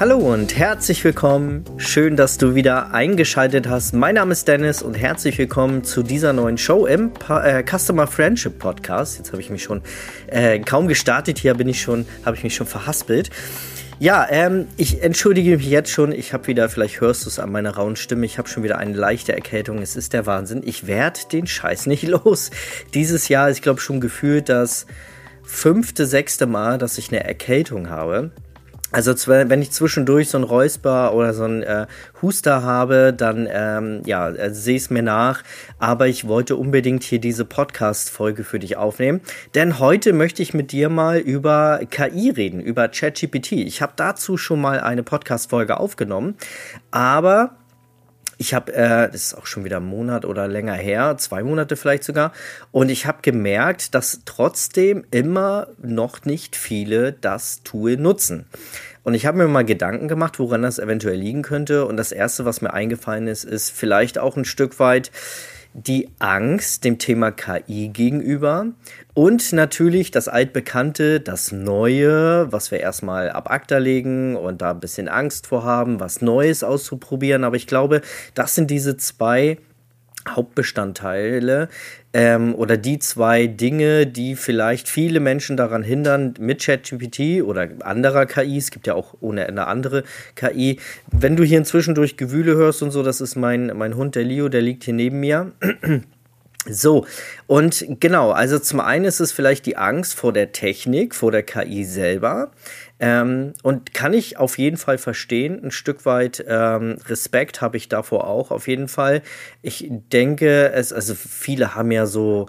Hallo und herzlich willkommen. Schön, dass du wieder eingeschaltet hast. Mein Name ist Dennis und herzlich willkommen zu dieser neuen Show im pa äh, Customer Friendship Podcast. Jetzt habe ich mich schon äh, kaum gestartet. Hier bin ich schon, habe ich mich schon verhaspelt. Ja, ähm, ich entschuldige mich jetzt schon. Ich habe wieder, vielleicht hörst du es an meiner rauen Stimme, ich habe schon wieder eine leichte Erkältung. Es ist der Wahnsinn. Ich werde den Scheiß nicht los. Dieses Jahr ist, ich glaube, schon gefühlt das fünfte, sechste Mal, dass ich eine Erkältung habe. Also wenn ich zwischendurch so ein Räusper oder so ein äh, Huster habe, dann ähm, ja, äh, es mir nach. Aber ich wollte unbedingt hier diese Podcast-Folge für dich aufnehmen. Denn heute möchte ich mit dir mal über KI reden, über ChatGPT. Ich habe dazu schon mal eine Podcast-Folge aufgenommen. Aber ich habe, äh, das ist auch schon wieder ein Monat oder länger her, zwei Monate vielleicht sogar, und ich habe gemerkt, dass trotzdem immer noch nicht viele das Tool nutzen. Und ich habe mir mal Gedanken gemacht, woran das eventuell liegen könnte. Und das Erste, was mir eingefallen ist, ist vielleicht auch ein Stück weit, die Angst dem Thema KI gegenüber und natürlich das altbekannte, das Neue, was wir erstmal ab ACTA legen und da ein bisschen Angst vor haben, was Neues auszuprobieren. Aber ich glaube, das sind diese zwei Hauptbestandteile ähm, oder die zwei Dinge, die vielleicht viele Menschen daran hindern, mit ChatGPT oder anderer KI, es gibt ja auch ohne Ende andere KI, wenn du hier inzwischen durch Gewühle hörst und so, das ist mein, mein Hund, der Leo, der liegt hier neben mir. So, und genau, also zum einen ist es vielleicht die Angst vor der Technik, vor der KI selber. Ähm, und kann ich auf jeden Fall verstehen. Ein Stück weit ähm, Respekt habe ich davor auch, auf jeden Fall. Ich denke, es, also viele haben ja so.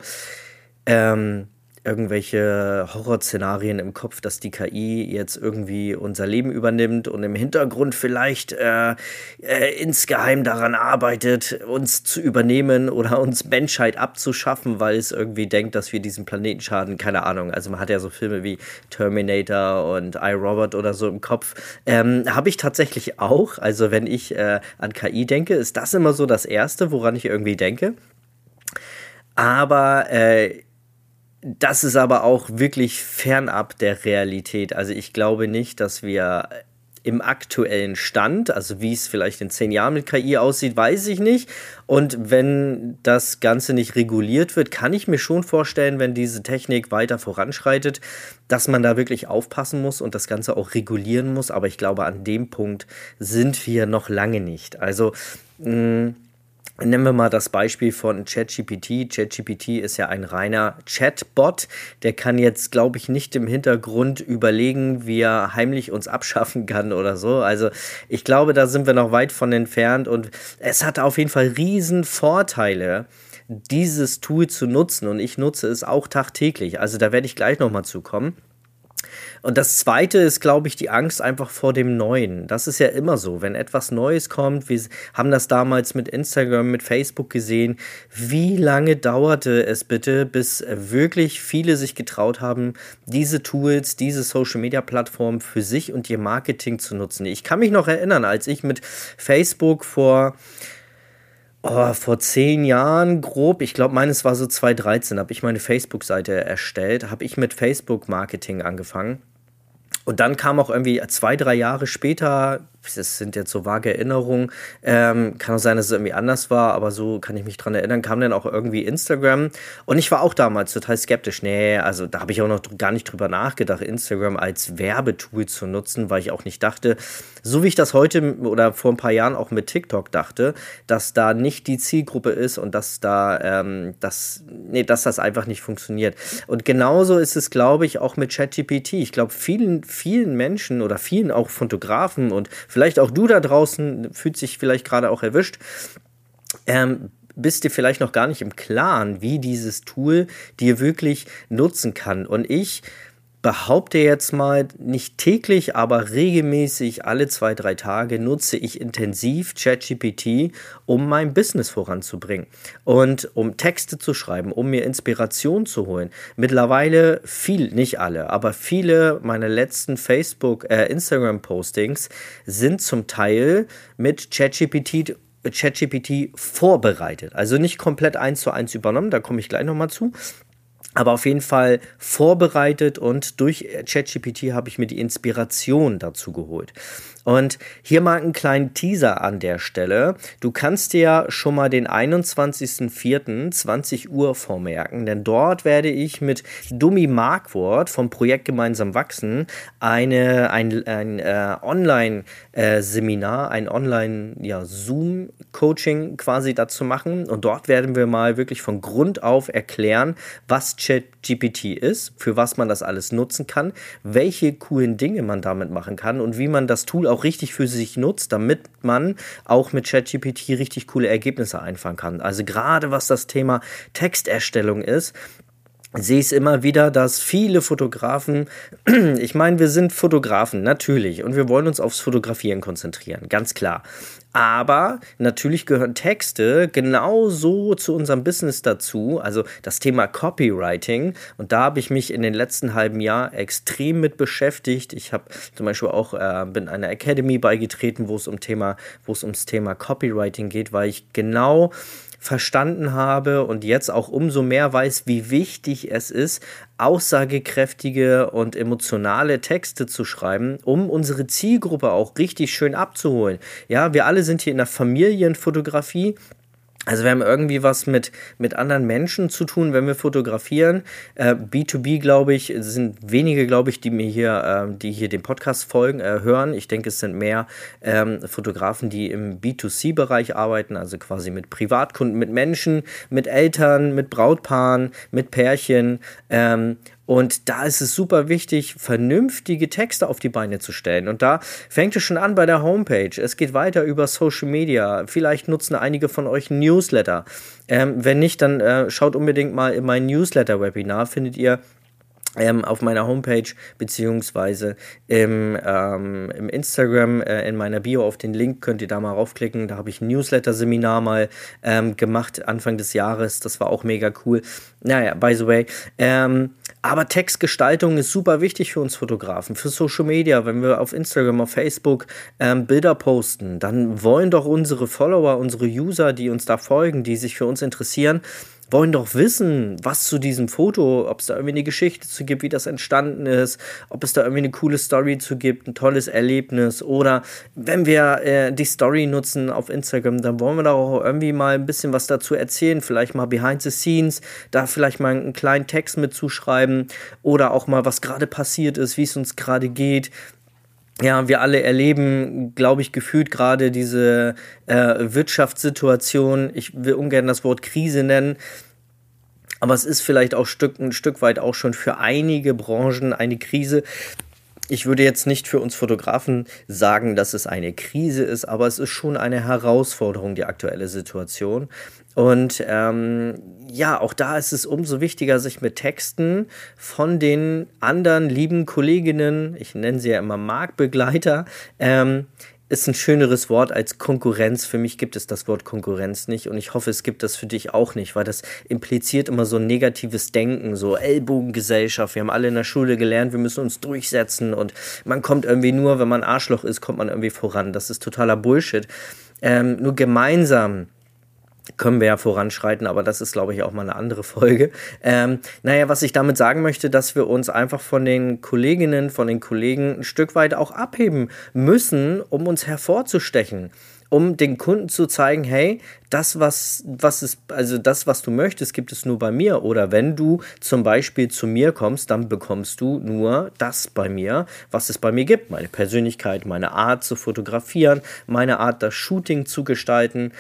Ähm, irgendwelche Horrorszenarien im Kopf, dass die KI jetzt irgendwie unser Leben übernimmt und im Hintergrund vielleicht äh, äh, insgeheim daran arbeitet, uns zu übernehmen oder uns Menschheit abzuschaffen, weil es irgendwie denkt, dass wir diesen Planeten schaden. Keine Ahnung. Also man hat ja so Filme wie Terminator und iRobot oder so im Kopf. Ähm, Habe ich tatsächlich auch. Also wenn ich äh, an KI denke, ist das immer so das Erste, woran ich irgendwie denke. Aber äh, das ist aber auch wirklich fernab der Realität. Also ich glaube nicht, dass wir im aktuellen Stand, also wie es vielleicht in zehn Jahren mit KI aussieht, weiß ich nicht. Und wenn das Ganze nicht reguliert wird, kann ich mir schon vorstellen, wenn diese Technik weiter voranschreitet, dass man da wirklich aufpassen muss und das Ganze auch regulieren muss. Aber ich glaube, an dem Punkt sind wir noch lange nicht. Also mh, Nehmen wir mal das Beispiel von ChatGPT. ChatGPT ist ja ein reiner Chatbot. Der kann jetzt, glaube ich, nicht im Hintergrund überlegen, wie er heimlich uns abschaffen kann oder so. Also ich glaube, da sind wir noch weit von entfernt und es hat auf jeden Fall riesen Vorteile dieses Tool zu nutzen und ich nutze es auch tagtäglich. Also da werde ich gleich nochmal zukommen. Und das zweite ist, glaube ich, die Angst einfach vor dem Neuen. Das ist ja immer so. Wenn etwas Neues kommt, wir haben das damals mit Instagram, mit Facebook gesehen. Wie lange dauerte es bitte, bis wirklich viele sich getraut haben, diese Tools, diese Social Media Plattformen für sich und ihr Marketing zu nutzen? Ich kann mich noch erinnern, als ich mit Facebook vor Oh, vor zehn Jahren grob, ich glaube, meines war so 2013, habe ich meine Facebook-Seite erstellt, habe ich mit Facebook-Marketing angefangen. Und dann kam auch irgendwie zwei, drei Jahre später, das sind jetzt so vage Erinnerungen, ähm, kann auch sein, dass es irgendwie anders war, aber so kann ich mich dran erinnern, kam dann auch irgendwie Instagram. Und ich war auch damals total skeptisch. Nee, also da habe ich auch noch gar nicht drüber nachgedacht, Instagram als Werbetool zu nutzen, weil ich auch nicht dachte, so wie ich das heute oder vor ein paar Jahren auch mit TikTok dachte, dass da nicht die Zielgruppe ist und dass da, ähm, das, nee, dass das einfach nicht funktioniert. Und genauso ist es, glaube ich, auch mit ChatGPT. Ich glaube, vielen, vielen Menschen oder vielen auch Fotografen und vielleicht auch du da draußen fühlt sich vielleicht gerade auch erwischt. Ähm, bist dir vielleicht noch gar nicht im Klaren, wie dieses Tool dir wirklich nutzen kann. Und ich behaupte jetzt mal, nicht täglich, aber regelmäßig alle zwei, drei Tage nutze ich intensiv ChatGPT, um mein Business voranzubringen und um Texte zu schreiben, um mir Inspiration zu holen. Mittlerweile viel, nicht alle, aber viele meiner letzten Facebook, äh, Instagram-Postings sind zum Teil mit ChatGPT ChatGPT vorbereitet. Also nicht komplett eins zu eins übernommen, da komme ich gleich nochmal zu, aber auf jeden Fall vorbereitet und durch ChatGPT habe ich mir die Inspiration dazu geholt. Und hier mal einen kleinen Teaser an der Stelle. Du kannst dir schon mal den 21.04.20 Uhr vormerken, denn dort werde ich mit Dummy Markwort vom Projekt Gemeinsam wachsen eine, ein, ein äh, Online-Seminar, äh, ein Online-Zoom-Coaching ja, quasi dazu machen. Und dort werden wir mal wirklich von Grund auf erklären, was ChatGPT ist, für was man das alles nutzen kann, welche coolen Dinge man damit machen kann und wie man das Tool auch richtig für sich nutzt, damit man auch mit ChatGPT richtig coole Ergebnisse einfahren kann. Also gerade was das Thema Texterstellung ist, sehe ich es immer wieder, dass viele Fotografen, ich meine, wir sind Fotografen, natürlich, und wir wollen uns aufs Fotografieren konzentrieren, ganz klar. Aber natürlich gehören Texte genauso zu unserem Business dazu, also das Thema Copywriting. Und da habe ich mich in den letzten halben Jahr extrem mit beschäftigt. Ich habe zum Beispiel auch äh, bin einer Academy beigetreten, wo es um Thema, wo es ums Thema Copywriting geht, weil ich genau verstanden habe und jetzt auch umso mehr weiß, wie wichtig es ist, aussagekräftige und emotionale Texte zu schreiben, um unsere Zielgruppe auch richtig schön abzuholen. Ja, wir alle sind hier in der Familienfotografie also wir haben irgendwie was mit, mit anderen Menschen zu tun, wenn wir fotografieren. Äh, B2B, glaube ich, sind wenige, glaube ich, die mir hier, äh, die hier den Podcast folgen, äh, hören. Ich denke, es sind mehr ähm, Fotografen, die im B2C-Bereich arbeiten, also quasi mit Privatkunden, mit Menschen, mit Eltern, mit Brautpaaren, mit Pärchen. Ähm, und da ist es super wichtig, vernünftige Texte auf die Beine zu stellen. Und da fängt es schon an bei der Homepage. Es geht weiter über Social Media. Vielleicht nutzen einige von euch Newsletter. Ähm, wenn nicht, dann äh, schaut unbedingt mal in mein Newsletter-Webinar. Findet ihr ähm, auf meiner Homepage beziehungsweise im, ähm, im Instagram äh, in meiner Bio auf den Link könnt ihr da mal raufklicken. Da habe ich ein Newsletter-Seminar mal ähm, gemacht Anfang des Jahres. Das war auch mega cool. Naja, by the way. Ähm, aber Textgestaltung ist super wichtig für uns Fotografen, für Social Media. Wenn wir auf Instagram, auf Facebook ähm, Bilder posten, dann wollen doch unsere Follower, unsere User, die uns da folgen, die sich für uns interessieren, wollen doch wissen, was zu diesem Foto, ob es da irgendwie eine Geschichte zu gibt, wie das entstanden ist, ob es da irgendwie eine coole Story zu gibt, ein tolles Erlebnis oder wenn wir äh, die Story nutzen auf Instagram, dann wollen wir da auch irgendwie mal ein bisschen was dazu erzählen, vielleicht mal behind the scenes, da vielleicht mal einen kleinen Text mitzuschreiben oder auch mal was gerade passiert ist, wie es uns gerade geht, ja, wir alle erleben, glaube ich, gefühlt gerade diese äh, Wirtschaftssituation. Ich will ungern das Wort Krise nennen. Aber es ist vielleicht auch Stück, ein Stück weit auch schon für einige Branchen eine Krise. Ich würde jetzt nicht für uns Fotografen sagen, dass es eine Krise ist, aber es ist schon eine Herausforderung, die aktuelle Situation. Und ähm, ja, auch da ist es umso wichtiger, sich mit Texten von den anderen lieben Kolleginnen, ich nenne sie ja immer Marktbegleiter, ähm, ist ein schöneres Wort als Konkurrenz. Für mich gibt es das Wort Konkurrenz nicht und ich hoffe, es gibt das für dich auch nicht, weil das impliziert immer so ein negatives Denken, so Ellbogengesellschaft. Wir haben alle in der Schule gelernt, wir müssen uns durchsetzen und man kommt irgendwie nur, wenn man Arschloch ist, kommt man irgendwie voran. Das ist totaler Bullshit. Ähm, nur gemeinsam können wir ja voranschreiten, aber das ist, glaube ich, auch mal eine andere Folge. Ähm, naja, was ich damit sagen möchte, dass wir uns einfach von den Kolleginnen, von den Kollegen ein Stück weit auch abheben müssen, um uns hervorzustechen um den Kunden zu zeigen, hey, das, was, was ist, also das, was du möchtest, gibt es nur bei mir. Oder wenn du zum Beispiel zu mir kommst, dann bekommst du nur das bei mir, was es bei mir gibt. Meine Persönlichkeit, meine Art zu fotografieren, meine Art, das Shooting zu gestalten.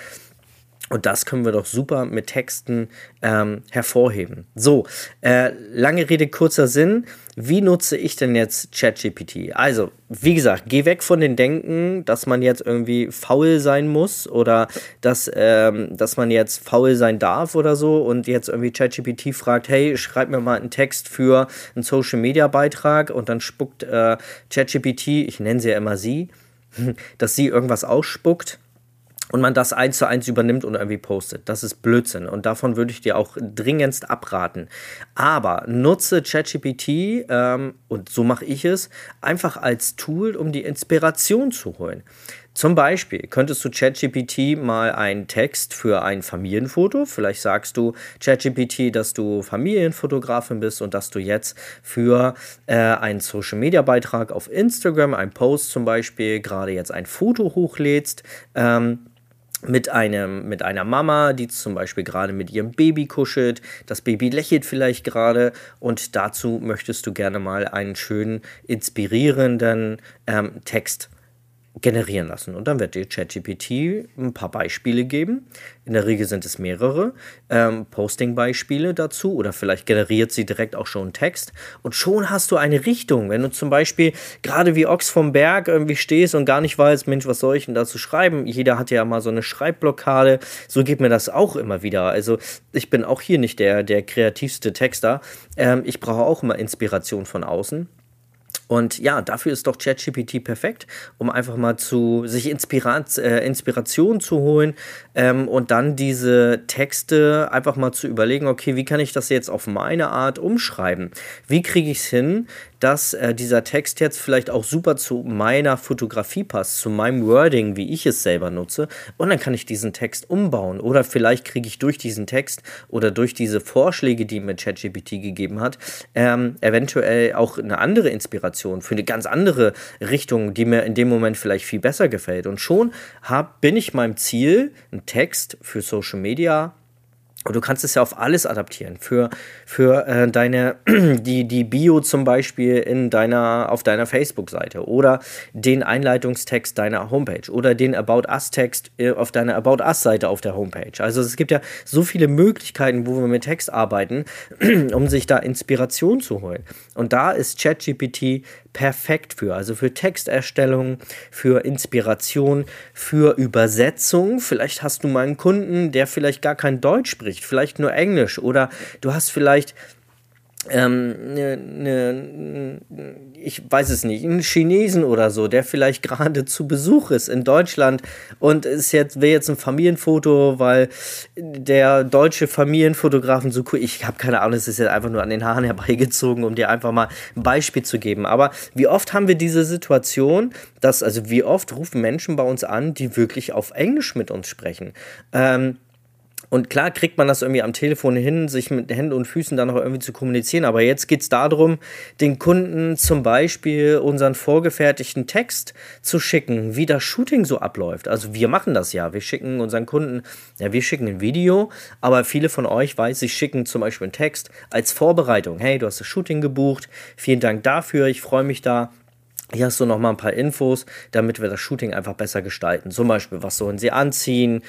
Und das können wir doch super mit Texten ähm, hervorheben. So, äh, lange Rede, kurzer Sinn. Wie nutze ich denn jetzt ChatGPT? Also, wie gesagt, geh weg von den Denken, dass man jetzt irgendwie faul sein muss oder dass, ähm, dass man jetzt faul sein darf oder so und jetzt irgendwie ChatGPT fragt, hey, schreib mir mal einen Text für einen Social-Media-Beitrag und dann spuckt äh, ChatGPT, ich nenne sie ja immer sie, dass sie irgendwas ausspuckt und man das eins zu eins übernimmt und irgendwie postet. Das ist Blödsinn und davon würde ich dir auch dringendst abraten. Aber nutze ChatGPT ähm, und so mache ich es einfach als Tool, um die Inspiration zu holen. Zum Beispiel könntest du ChatGPT mal einen Text für ein Familienfoto, vielleicht sagst du ChatGPT, dass du Familienfotografin bist und dass du jetzt für äh, einen Social-Media-Beitrag auf Instagram, ein Post zum Beispiel, gerade jetzt ein Foto hochlädst. Ähm, mit einem mit einer Mama, die zum Beispiel gerade mit ihrem Baby kuschelt. Das Baby lächelt vielleicht gerade und dazu möchtest du gerne mal einen schönen inspirierenden ähm, Text generieren lassen. Und dann wird dir ChatGPT ein paar Beispiele geben. In der Regel sind es mehrere ähm, Posting-Beispiele dazu oder vielleicht generiert sie direkt auch schon Text. Und schon hast du eine Richtung. Wenn du zum Beispiel gerade wie Ochs vom Berg irgendwie stehst und gar nicht weißt, Mensch, was soll ich denn dazu schreiben? Jeder hat ja mal so eine Schreibblockade. So geht mir das auch immer wieder. Also ich bin auch hier nicht der, der kreativste Texter. Ähm, ich brauche auch immer Inspiration von außen. Und ja, dafür ist doch ChatGPT perfekt, um einfach mal zu sich Inspirat, äh, Inspiration zu holen ähm, und dann diese Texte einfach mal zu überlegen, okay, wie kann ich das jetzt auf meine Art umschreiben? Wie kriege ich es hin, dass äh, dieser Text jetzt vielleicht auch super zu meiner Fotografie passt, zu meinem Wording, wie ich es selber nutze. Und dann kann ich diesen Text umbauen. Oder vielleicht kriege ich durch diesen Text oder durch diese Vorschläge, die mir ChatGPT gegeben hat, ähm, eventuell auch eine andere Inspiration für eine ganz andere Richtung, die mir in dem Moment vielleicht viel besser gefällt. Und schon hab, bin ich meinem Ziel, einen Text für Social Media und du kannst es ja auf alles adaptieren. Für, für äh, deine, die, die Bio zum Beispiel in deiner, auf deiner Facebook-Seite oder den Einleitungstext deiner Homepage oder den About Us-Text äh, auf deiner About Us-Seite auf der Homepage. Also es gibt ja so viele Möglichkeiten, wo wir mit Text arbeiten, um sich da Inspiration zu holen. Und da ist ChatGPT perfekt für. Also für Texterstellung, für Inspiration, für Übersetzung. Vielleicht hast du mal einen Kunden, der vielleicht gar kein Deutsch spricht, vielleicht nur Englisch oder du hast vielleicht ähm, ne, ne, ich weiß es nicht, einen Chinesen oder so, der vielleicht gerade zu Besuch ist in Deutschland und ist jetzt, wäre jetzt ein Familienfoto, weil der deutsche Familienfotografen so cool, ich habe keine Ahnung, es ist jetzt einfach nur an den Haaren herbeigezogen, um dir einfach mal ein Beispiel zu geben. Aber wie oft haben wir diese Situation, dass, also wie oft rufen Menschen bei uns an, die wirklich auf Englisch mit uns sprechen? Ähm, und klar kriegt man das irgendwie am Telefon hin, sich mit Händen und Füßen dann noch irgendwie zu kommunizieren. Aber jetzt geht es darum, den Kunden zum Beispiel unseren vorgefertigten Text zu schicken, wie das Shooting so abläuft. Also wir machen das ja. Wir schicken unseren Kunden, ja, wir schicken ein Video, aber viele von euch weiß, sie schicken zum Beispiel einen Text als Vorbereitung. Hey, du hast das Shooting gebucht. Vielen Dank dafür. Ich freue mich da hier hast du noch mal ein paar Infos, damit wir das Shooting einfach besser gestalten. Zum Beispiel, was sollen sie anziehen?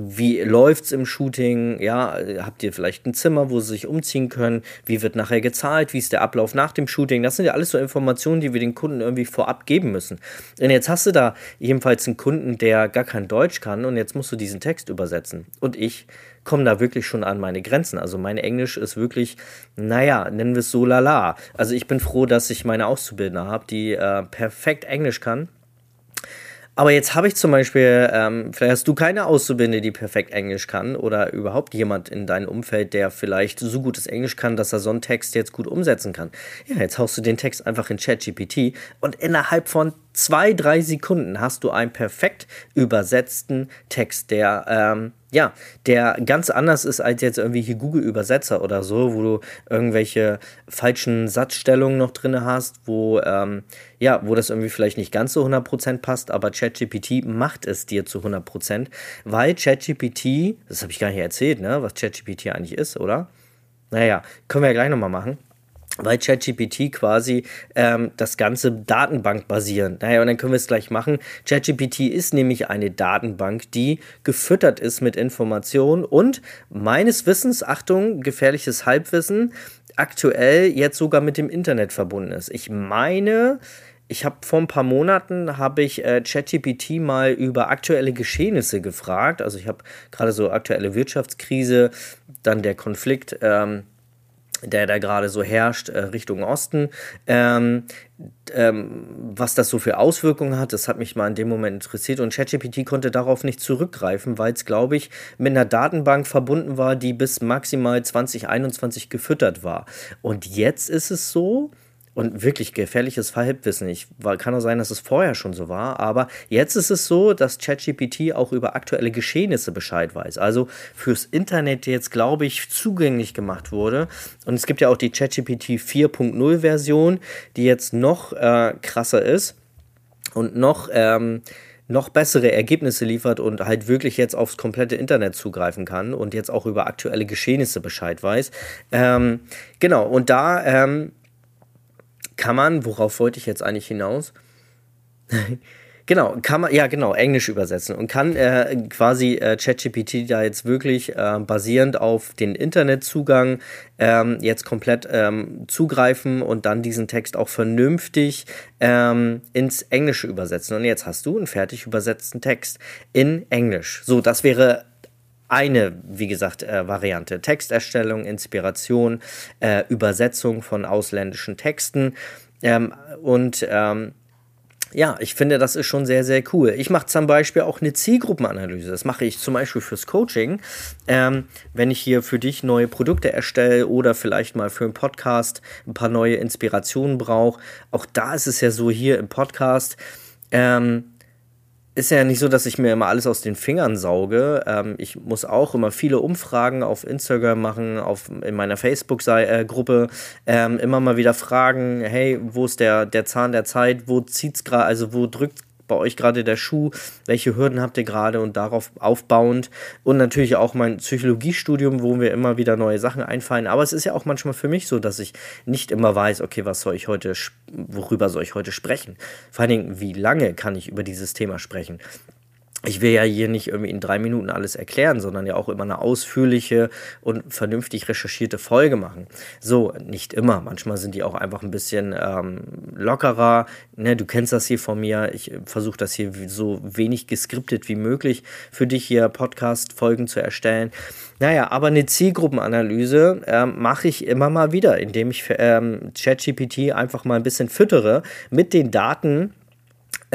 Wie läuft es im Shooting? Ja, habt ihr vielleicht ein Zimmer, wo sie sich umziehen können? Wie wird nachher gezahlt? Wie ist der Ablauf nach dem Shooting? Das sind ja alles so Informationen, die wir den Kunden irgendwie vorab geben müssen. Und jetzt hast du da jedenfalls einen Kunden, der gar kein Deutsch kann und jetzt musst du diesen Text übersetzen. Und ich komme da wirklich schon an meine Grenzen. Also mein Englisch ist wirklich, naja, nennen wir es so lala. Also ich bin froh, dass ich meine Auszubildende habe, die äh, perfekt Englisch kann. Aber jetzt habe ich zum Beispiel, ähm, vielleicht hast du keine Auszubildende, die perfekt Englisch kann oder überhaupt jemand in deinem Umfeld, der vielleicht so gutes Englisch kann, dass er so einen Text jetzt gut umsetzen kann. Ja, jetzt haust du den Text einfach in ChatGPT und innerhalb von zwei, drei Sekunden hast du einen perfekt übersetzten Text, der, ähm, ja, der ganz anders ist als jetzt irgendwie hier Google-Übersetzer oder so, wo du irgendwelche falschen Satzstellungen noch drin hast, wo, ähm, ja, wo das irgendwie vielleicht nicht ganz so 100% passt, aber ChatGPT macht es dir zu 100%, weil ChatGPT, das habe ich gar nicht erzählt, ne, was ChatGPT eigentlich ist, oder? Naja, können wir ja gleich nochmal machen weil ChatGPT quasi ähm, das ganze Datenbank basieren. Naja, und dann können wir es gleich machen. ChatGPT ist nämlich eine Datenbank, die gefüttert ist mit Informationen und meines Wissens, Achtung, gefährliches Halbwissen, aktuell jetzt sogar mit dem Internet verbunden ist. Ich meine, ich habe vor ein paar Monaten habe ich äh, ChatGPT mal über aktuelle Geschehnisse gefragt. Also ich habe gerade so aktuelle Wirtschaftskrise, dann der Konflikt ähm, der da gerade so herrscht äh, Richtung Osten. Ähm, ähm, was das so für Auswirkungen hat, das hat mich mal in dem Moment interessiert und ChatGPT konnte darauf nicht zurückgreifen, weil es, glaube ich, mit einer Datenbank verbunden war, die bis maximal 2021 gefüttert war. Und jetzt ist es so, und wirklich gefährliches Halbwissen. Ich kann auch sein, dass es vorher schon so war, aber jetzt ist es so, dass ChatGPT auch über aktuelle Geschehnisse Bescheid weiß. Also fürs Internet jetzt, glaube ich, zugänglich gemacht wurde. Und es gibt ja auch die ChatGPT 4.0 Version, die jetzt noch äh, krasser ist und noch ähm, noch bessere Ergebnisse liefert und halt wirklich jetzt aufs komplette Internet zugreifen kann und jetzt auch über aktuelle Geschehnisse Bescheid weiß. Ähm, genau, und da ähm, kann man, worauf wollte ich jetzt eigentlich hinaus? genau, kann man, ja genau, Englisch übersetzen und kann äh, quasi äh, ChatGPT da jetzt wirklich äh, basierend auf den Internetzugang ähm, jetzt komplett ähm, zugreifen und dann diesen Text auch vernünftig ähm, ins Englische übersetzen. Und jetzt hast du einen fertig übersetzten Text in Englisch. So, das wäre eine, wie gesagt, äh, Variante. Texterstellung, Inspiration, äh, Übersetzung von ausländischen Texten. Ähm, und ähm, ja, ich finde, das ist schon sehr, sehr cool. Ich mache zum Beispiel auch eine Zielgruppenanalyse. Das mache ich zum Beispiel fürs Coaching. Ähm, wenn ich hier für dich neue Produkte erstelle oder vielleicht mal für einen Podcast ein paar neue Inspirationen brauche. Auch da ist es ja so hier im Podcast. Ähm, ist ja nicht so, dass ich mir immer alles aus den Fingern sauge. Ähm, ich muss auch immer viele Umfragen auf Instagram machen, auf, in meiner Facebook-Gruppe ähm, immer mal wieder fragen, hey, wo ist der, der Zahn der Zeit, wo zieht's gerade, also wo drückt bei euch gerade der Schuh? Welche Hürden habt ihr gerade und darauf aufbauend? Und natürlich auch mein Psychologiestudium, wo mir immer wieder neue Sachen einfallen. Aber es ist ja auch manchmal für mich so, dass ich nicht immer weiß, okay, was soll ich heute, worüber soll ich heute sprechen? Vor allen Dingen, wie lange kann ich über dieses Thema sprechen? Ich will ja hier nicht irgendwie in drei Minuten alles erklären, sondern ja auch immer eine ausführliche und vernünftig recherchierte Folge machen. So, nicht immer. Manchmal sind die auch einfach ein bisschen ähm, lockerer. Ne, du kennst das hier von mir. Ich versuche das hier so wenig geskriptet wie möglich für dich hier Podcast-Folgen zu erstellen. Naja, aber eine Zielgruppenanalyse ähm, mache ich immer mal wieder, indem ich ähm, ChatGPT einfach mal ein bisschen füttere mit den Daten,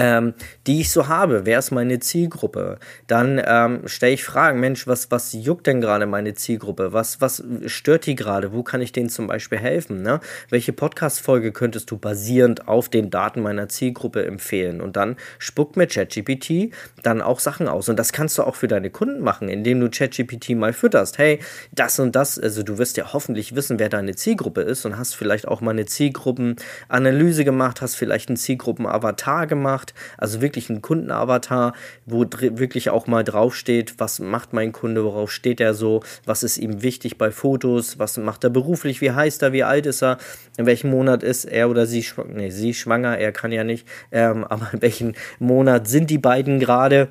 ähm, die ich so habe. Wer ist meine Zielgruppe? Dann ähm, stelle ich Fragen, Mensch, was, was juckt denn gerade meine Zielgruppe? Was, was stört die gerade? Wo kann ich denen zum Beispiel helfen? Ne? Welche Podcast-Folge könntest du basierend auf den Daten meiner Zielgruppe empfehlen? Und dann spuckt mir ChatGPT dann auch Sachen aus. Und das kannst du auch für deine Kunden machen, indem du ChatGPT mal fütterst. Hey, das und das, also du wirst ja hoffentlich wissen, wer deine Zielgruppe ist und hast vielleicht auch mal eine Zielgruppenanalyse gemacht, hast vielleicht einen Zielgruppen-Avatar gemacht Also wirklich ein Kundenavatar, wo wirklich auch mal draufsteht, was macht mein Kunde, worauf steht er so, was ist ihm wichtig bei Fotos, was macht er beruflich, wie heißt er, wie alt ist er, in welchem Monat ist er oder sie, nee, sie schwanger, er kann ja nicht, ähm, aber in welchem Monat sind die beiden gerade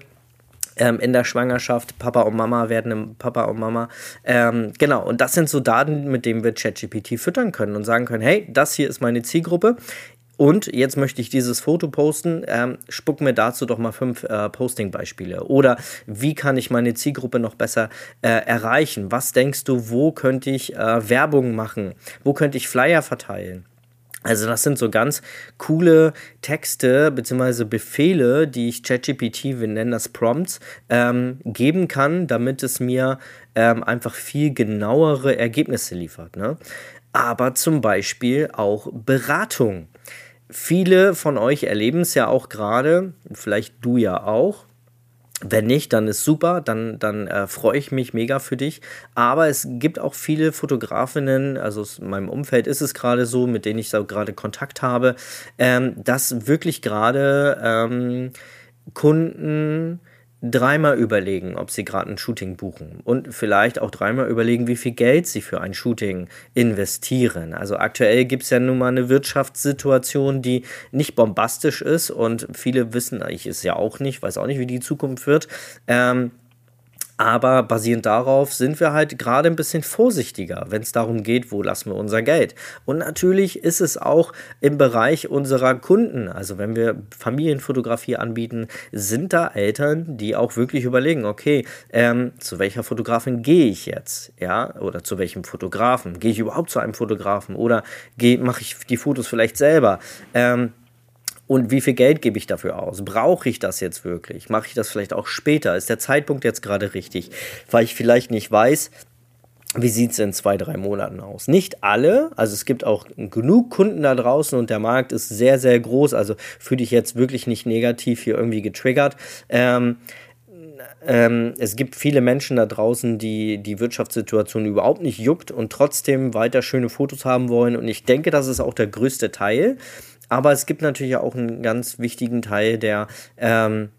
ähm, in der Schwangerschaft. Papa und Mama werden Papa und Mama. Ähm, genau, und das sind so Daten, mit denen wir ChatGPT füttern können und sagen können, hey, das hier ist meine Zielgruppe. Und jetzt möchte ich dieses Foto posten. Ähm, spuck mir dazu doch mal fünf äh, Posting-Beispiele. Oder wie kann ich meine Zielgruppe noch besser äh, erreichen? Was denkst du, wo könnte ich äh, Werbung machen? Wo könnte ich Flyer verteilen? Also das sind so ganz coole Texte bzw. Befehle, die ich ChatGPT, wir nennen das Prompts, ähm, geben kann, damit es mir ähm, einfach viel genauere Ergebnisse liefert. Ne? Aber zum Beispiel auch Beratung. Viele von euch erleben es ja auch gerade, vielleicht du ja auch. Wenn nicht, dann ist super, dann, dann äh, freue ich mich mega für dich. Aber es gibt auch viele Fotografinnen, also in meinem Umfeld ist es gerade so, mit denen ich so gerade Kontakt habe, ähm, dass wirklich gerade ähm, Kunden dreimal überlegen, ob sie gerade ein Shooting buchen und vielleicht auch dreimal überlegen, wie viel Geld sie für ein Shooting investieren. Also aktuell gibt es ja nun mal eine Wirtschaftssituation, die nicht bombastisch ist und viele wissen, ich es ja auch nicht, weiß auch nicht, wie die Zukunft wird. Ähm, aber basierend darauf sind wir halt gerade ein bisschen vorsichtiger, wenn es darum geht, wo lassen wir unser Geld. Und natürlich ist es auch im Bereich unserer Kunden, also wenn wir Familienfotografie anbieten, sind da Eltern, die auch wirklich überlegen, okay, ähm, zu welcher Fotografin gehe ich jetzt? Ja, oder zu welchem Fotografen? Gehe ich überhaupt zu einem Fotografen oder mache ich die Fotos vielleicht selber? Ähm, und wie viel Geld gebe ich dafür aus? Brauche ich das jetzt wirklich? Mache ich das vielleicht auch später? Ist der Zeitpunkt jetzt gerade richtig? Weil ich vielleicht nicht weiß, wie sieht es in zwei, drei Monaten aus? Nicht alle, also es gibt auch genug Kunden da draußen und der Markt ist sehr, sehr groß, also fühle dich jetzt wirklich nicht negativ hier irgendwie getriggert. Ähm, ähm, es gibt viele Menschen da draußen, die die Wirtschaftssituation überhaupt nicht juckt und trotzdem weiter schöne Fotos haben wollen und ich denke, das ist auch der größte Teil. Aber es gibt natürlich auch einen ganz wichtigen Teil, der ähm,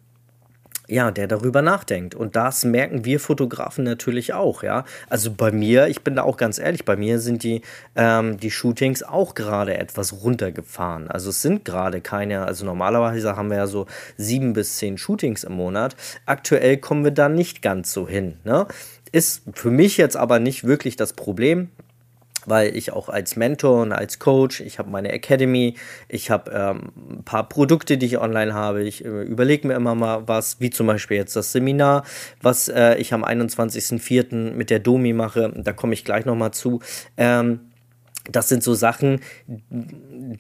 ja, der darüber nachdenkt. Und das merken wir Fotografen natürlich auch, ja. Also bei mir, ich bin da auch ganz ehrlich, bei mir sind die, ähm, die Shootings auch gerade etwas runtergefahren. Also es sind gerade keine, also normalerweise haben wir ja so sieben bis zehn Shootings im Monat. Aktuell kommen wir da nicht ganz so hin. Ne? Ist für mich jetzt aber nicht wirklich das Problem weil ich auch als Mentor und als Coach, ich habe meine Academy, ich habe ähm, ein paar Produkte, die ich online habe. Ich äh, überlege mir immer mal was, wie zum Beispiel jetzt das Seminar, was äh, ich am 21.04. mit der Domi mache. Da komme ich gleich nochmal zu. Ähm, das sind so Sachen,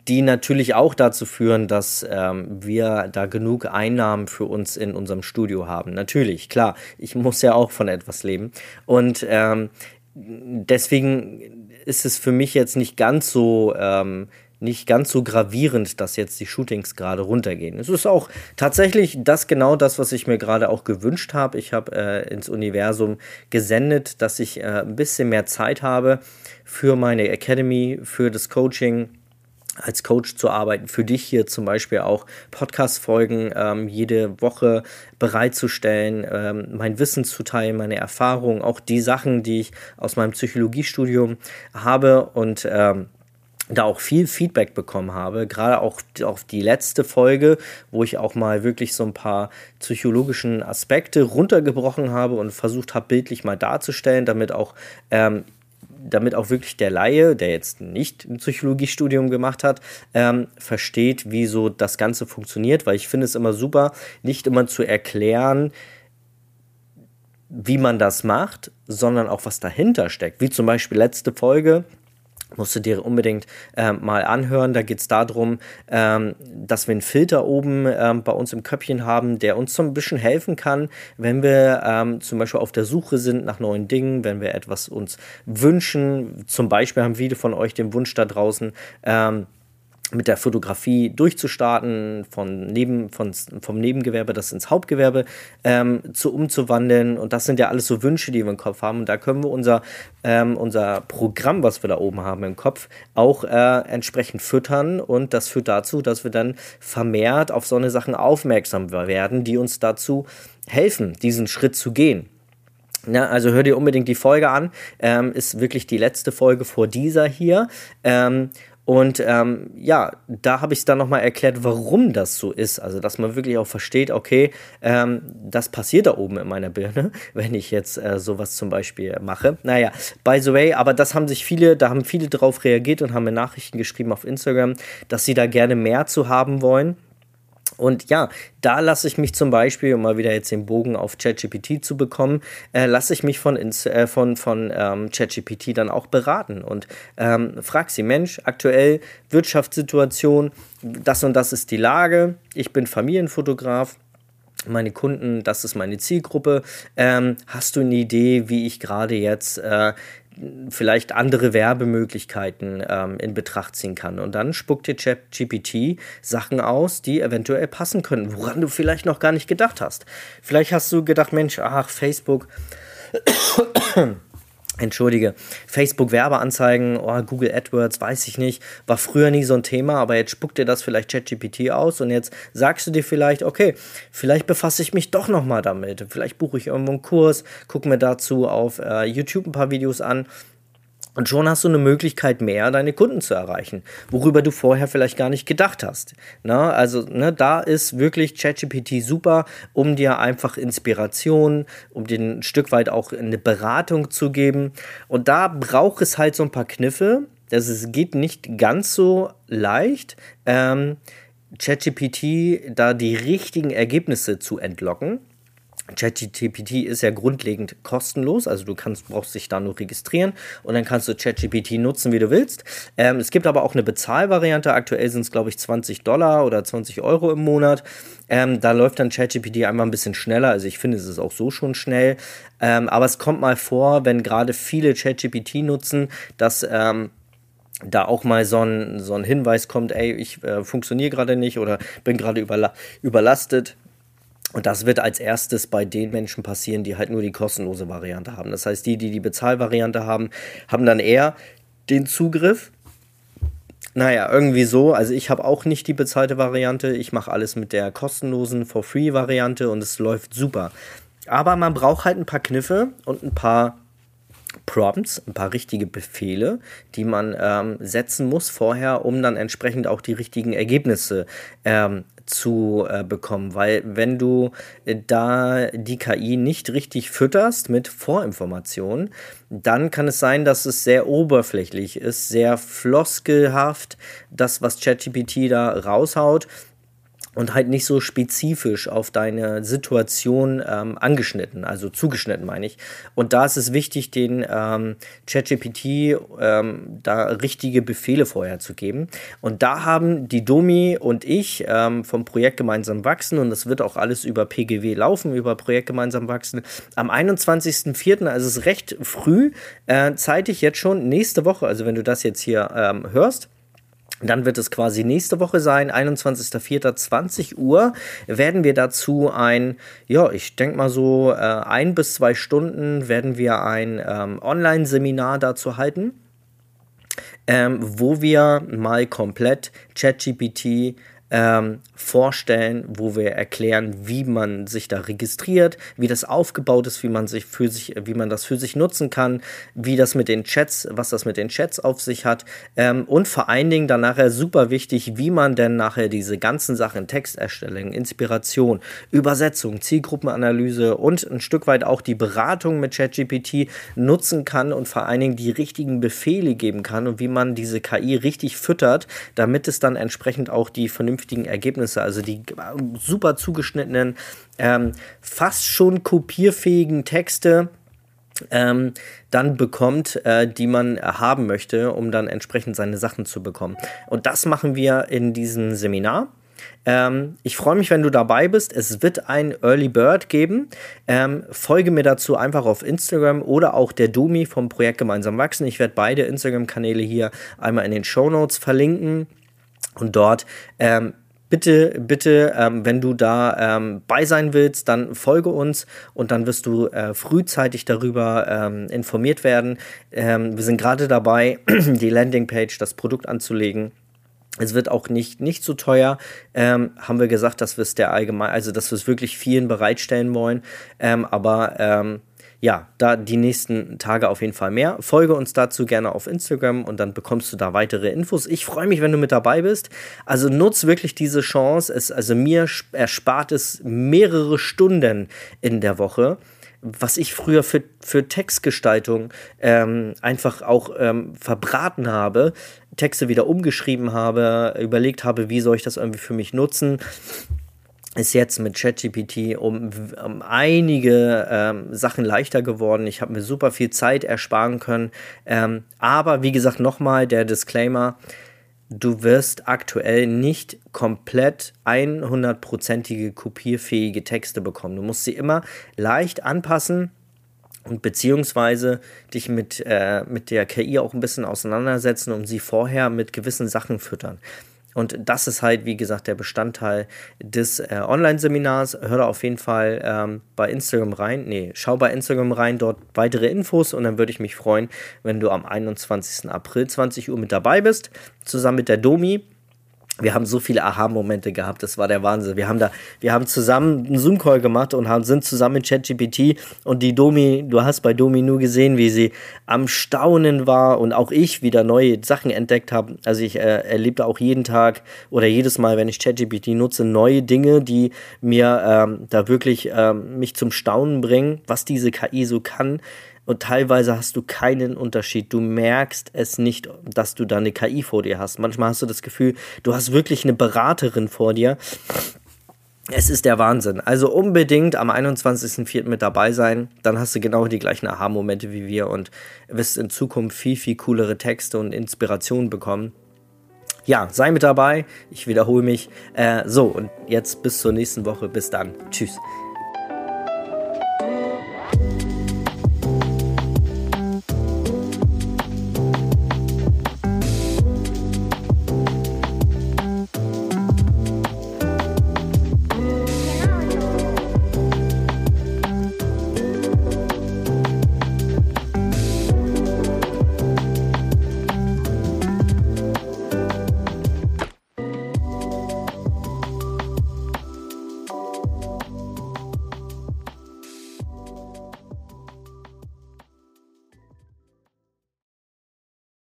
die natürlich auch dazu führen, dass ähm, wir da genug Einnahmen für uns in unserem Studio haben. Natürlich, klar, ich muss ja auch von etwas leben. Und ähm, deswegen ist es für mich jetzt nicht ganz so ähm, nicht ganz so gravierend, dass jetzt die Shootings gerade runtergehen. Es ist auch tatsächlich das genau das, was ich mir gerade auch gewünscht habe. Ich habe äh, ins Universum gesendet, dass ich äh, ein bisschen mehr Zeit habe für meine Academy, für das Coaching als Coach zu arbeiten, für dich hier zum Beispiel auch Podcast-Folgen ähm, jede Woche bereitzustellen, ähm, mein Wissen zu teilen, meine Erfahrungen, auch die Sachen, die ich aus meinem Psychologiestudium habe und ähm, da auch viel Feedback bekommen habe, gerade auch auf die letzte Folge, wo ich auch mal wirklich so ein paar psychologischen Aspekte runtergebrochen habe und versucht habe, bildlich mal darzustellen, damit auch ähm, damit auch wirklich der Laie, der jetzt nicht ein Psychologiestudium gemacht hat, ähm, versteht, wie so das Ganze funktioniert, weil ich finde es immer super, nicht immer zu erklären, wie man das macht, sondern auch was dahinter steckt. Wie zum Beispiel letzte Folge, musst du dir unbedingt ähm, mal anhören. Da geht es darum, ähm, dass wir einen Filter oben ähm, bei uns im Köpfchen haben, der uns so ein bisschen helfen kann, wenn wir ähm, zum Beispiel auf der Suche sind nach neuen Dingen, wenn wir etwas uns wünschen. Zum Beispiel haben viele von euch den Wunsch da draußen, ähm, mit der Fotografie durchzustarten, von neben, von, vom Nebengewerbe das ins Hauptgewerbe ähm, zu umzuwandeln. Und das sind ja alles so Wünsche, die wir im Kopf haben. Und da können wir unser, ähm, unser Programm, was wir da oben haben im Kopf, auch äh, entsprechend füttern. Und das führt dazu, dass wir dann vermehrt auf so eine Sachen aufmerksam werden, die uns dazu helfen, diesen Schritt zu gehen. Ja, also hör dir unbedingt die Folge an. Ähm, ist wirklich die letzte Folge vor dieser hier. Ähm, und ähm, ja, da habe ich dann nochmal erklärt, warum das so ist. Also, dass man wirklich auch versteht, okay, ähm, das passiert da oben in meiner Birne, wenn ich jetzt äh, sowas zum Beispiel mache. Naja, by the way, aber das haben sich viele, da haben viele drauf reagiert und haben mir Nachrichten geschrieben auf Instagram, dass sie da gerne mehr zu haben wollen. Und ja, da lasse ich mich zum Beispiel, um mal wieder jetzt den Bogen auf ChatGPT zu bekommen, äh, lasse ich mich von, äh, von, von ähm, ChatGPT dann auch beraten und ähm, frag sie, Mensch, aktuell Wirtschaftssituation, das und das ist die Lage, ich bin Familienfotograf, meine Kunden, das ist meine Zielgruppe. Ähm, hast du eine Idee, wie ich gerade jetzt äh, vielleicht andere Werbemöglichkeiten ähm, in Betracht ziehen kann. Und dann spuckt dir ChatGPT Sachen aus, die eventuell passen können, woran du vielleicht noch gar nicht gedacht hast. Vielleicht hast du gedacht, Mensch, ach, Facebook. Entschuldige, Facebook-Werbeanzeigen, oh, Google AdWords, weiß ich nicht, war früher nie so ein Thema, aber jetzt spuckt dir das vielleicht ChatGPT aus und jetzt sagst du dir vielleicht, okay, vielleicht befasse ich mich doch nochmal damit. Vielleicht buche ich irgendwo einen Kurs, gucke mir dazu auf äh, YouTube ein paar Videos an und schon hast du eine Möglichkeit mehr, deine Kunden zu erreichen, worüber du vorher vielleicht gar nicht gedacht hast. Na, also ne, da ist wirklich ChatGPT super, um dir einfach Inspiration, um dir ein Stück weit auch eine Beratung zu geben. Und da braucht es halt so ein paar Kniffe. Das ist, geht nicht ganz so leicht, ähm, ChatGPT da die richtigen Ergebnisse zu entlocken. ChatGPT ist ja grundlegend kostenlos, also du kannst, brauchst dich da nur registrieren und dann kannst du ChatGPT nutzen, wie du willst. Ähm, es gibt aber auch eine Bezahlvariante, aktuell sind es glaube ich 20 Dollar oder 20 Euro im Monat. Ähm, da läuft dann ChatGPT einmal ein bisschen schneller, also ich finde es ist auch so schon schnell. Ähm, aber es kommt mal vor, wenn gerade viele ChatGPT nutzen, dass ähm, da auch mal so ein, so ein Hinweis kommt, ey, ich äh, funktioniere gerade nicht oder bin gerade überla überlastet und das wird als erstes bei den Menschen passieren, die halt nur die kostenlose Variante haben. Das heißt, die, die die Bezahlvariante haben, haben dann eher den Zugriff. Naja, irgendwie so. Also ich habe auch nicht die bezahlte Variante. Ich mache alles mit der kostenlosen For-Free-Variante und es läuft super. Aber man braucht halt ein paar Kniffe und ein paar Prompts, ein paar richtige Befehle, die man ähm, setzen muss vorher, um dann entsprechend auch die richtigen Ergebnisse ähm, zu äh, bekommen, weil wenn du äh, da die KI nicht richtig fütterst mit Vorinformationen, dann kann es sein, dass es sehr oberflächlich ist, sehr floskelhaft, das, was ChatGPT da raushaut und halt nicht so spezifisch auf deine Situation ähm, angeschnitten, also zugeschnitten meine ich. Und da ist es wichtig, den ähm, ChatGPT ähm, da richtige Befehle vorher zu geben. Und da haben die Domi und ich ähm, vom Projekt Gemeinsam Wachsen, und das wird auch alles über PGW laufen, über Projekt Gemeinsam Wachsen, am 21.04., also es ist recht früh, äh, zeitig jetzt schon, nächste Woche, also wenn du das jetzt hier ähm, hörst, dann wird es quasi nächste Woche sein, 21.04.20 Uhr, werden wir dazu ein, ja, ich denke mal so äh, ein bis zwei Stunden werden wir ein ähm, Online-Seminar dazu halten, ähm, wo wir mal komplett ChatGPT ähm, vorstellen, wo wir erklären, wie man sich da registriert, wie das aufgebaut ist, wie man sich für sich, wie man das für sich nutzen kann, wie das mit den Chats, was das mit den Chats auf sich hat. Ähm, und vor allen Dingen dann nachher super wichtig, wie man denn nachher diese ganzen Sachen Texterstellung, Inspiration, Übersetzung, Zielgruppenanalyse und ein Stück weit auch die Beratung mit ChatGPT nutzen kann und vor allen Dingen die richtigen Befehle geben kann und wie man diese KI richtig füttert, damit es dann entsprechend auch die vernünftigen vernünftigen Ergebnisse, also die super zugeschnittenen, ähm, fast schon kopierfähigen Texte ähm, dann bekommt, äh, die man haben möchte, um dann entsprechend seine Sachen zu bekommen. Und das machen wir in diesem Seminar. Ähm, ich freue mich, wenn du dabei bist. Es wird ein Early Bird geben. Ähm, folge mir dazu einfach auf Instagram oder auch der Dumi vom Projekt Gemeinsam Wachsen. Ich werde beide Instagram-Kanäle hier einmal in den Show Notes verlinken. Und dort ähm, bitte, bitte, ähm, wenn du da ähm, bei sein willst, dann folge uns und dann wirst du äh, frühzeitig darüber ähm, informiert werden. Ähm, wir sind gerade dabei, die Landingpage, das Produkt anzulegen. Es wird auch nicht, nicht so teuer, ähm, haben wir gesagt, dass wir es der allgemein, also dass wir es wirklich vielen bereitstellen wollen. Ähm, aber ähm, ja, da die nächsten Tage auf jeden Fall mehr. Folge uns dazu gerne auf Instagram und dann bekommst du da weitere Infos. Ich freue mich, wenn du mit dabei bist. Also nutz wirklich diese Chance. Es, also mir erspart es mehrere Stunden in der Woche was ich früher für, für Textgestaltung ähm, einfach auch ähm, verbraten habe, Texte wieder umgeschrieben habe, überlegt habe, wie soll ich das irgendwie für mich nutzen ist jetzt mit ChatGPT um, um einige ähm, Sachen leichter geworden. Ich habe mir super viel Zeit ersparen können. Ähm, aber wie gesagt, nochmal der Disclaimer. Du wirst aktuell nicht komplett 100%ige kopierfähige Texte bekommen. Du musst sie immer leicht anpassen und beziehungsweise dich mit, äh, mit der KI auch ein bisschen auseinandersetzen und sie vorher mit gewissen Sachen füttern. Und das ist halt, wie gesagt, der Bestandteil des äh, Online-Seminars. Hör da auf jeden Fall ähm, bei Instagram rein. Nee, schau bei Instagram rein, dort weitere Infos und dann würde ich mich freuen, wenn du am 21. April 20 Uhr mit dabei bist, zusammen mit der Domi wir haben so viele Aha-Momente gehabt, das war der Wahnsinn. Wir haben da, wir haben zusammen einen Zoom-Call gemacht und haben, sind zusammen mit ChatGPT und die Domi, du hast bei Domi nur gesehen, wie sie am Staunen war und auch ich wieder neue Sachen entdeckt habe. Also ich äh, erlebe auch jeden Tag oder jedes Mal, wenn ich ChatGPT nutze, neue Dinge, die mir ähm, da wirklich ähm, mich zum Staunen bringen, was diese KI so kann und teilweise hast du keinen Unterschied. Du merkst es nicht, dass du da eine KI vor dir hast. Manchmal hast du das Gefühl, du hast wirklich eine Beraterin vor dir. Es ist der Wahnsinn. Also unbedingt am 21.04. mit dabei sein. Dann hast du genau die gleichen Aha-Momente wie wir und wirst in Zukunft viel, viel coolere Texte und Inspirationen bekommen. Ja, sei mit dabei. Ich wiederhole mich. Äh, so, und jetzt bis zur nächsten Woche. Bis dann. Tschüss.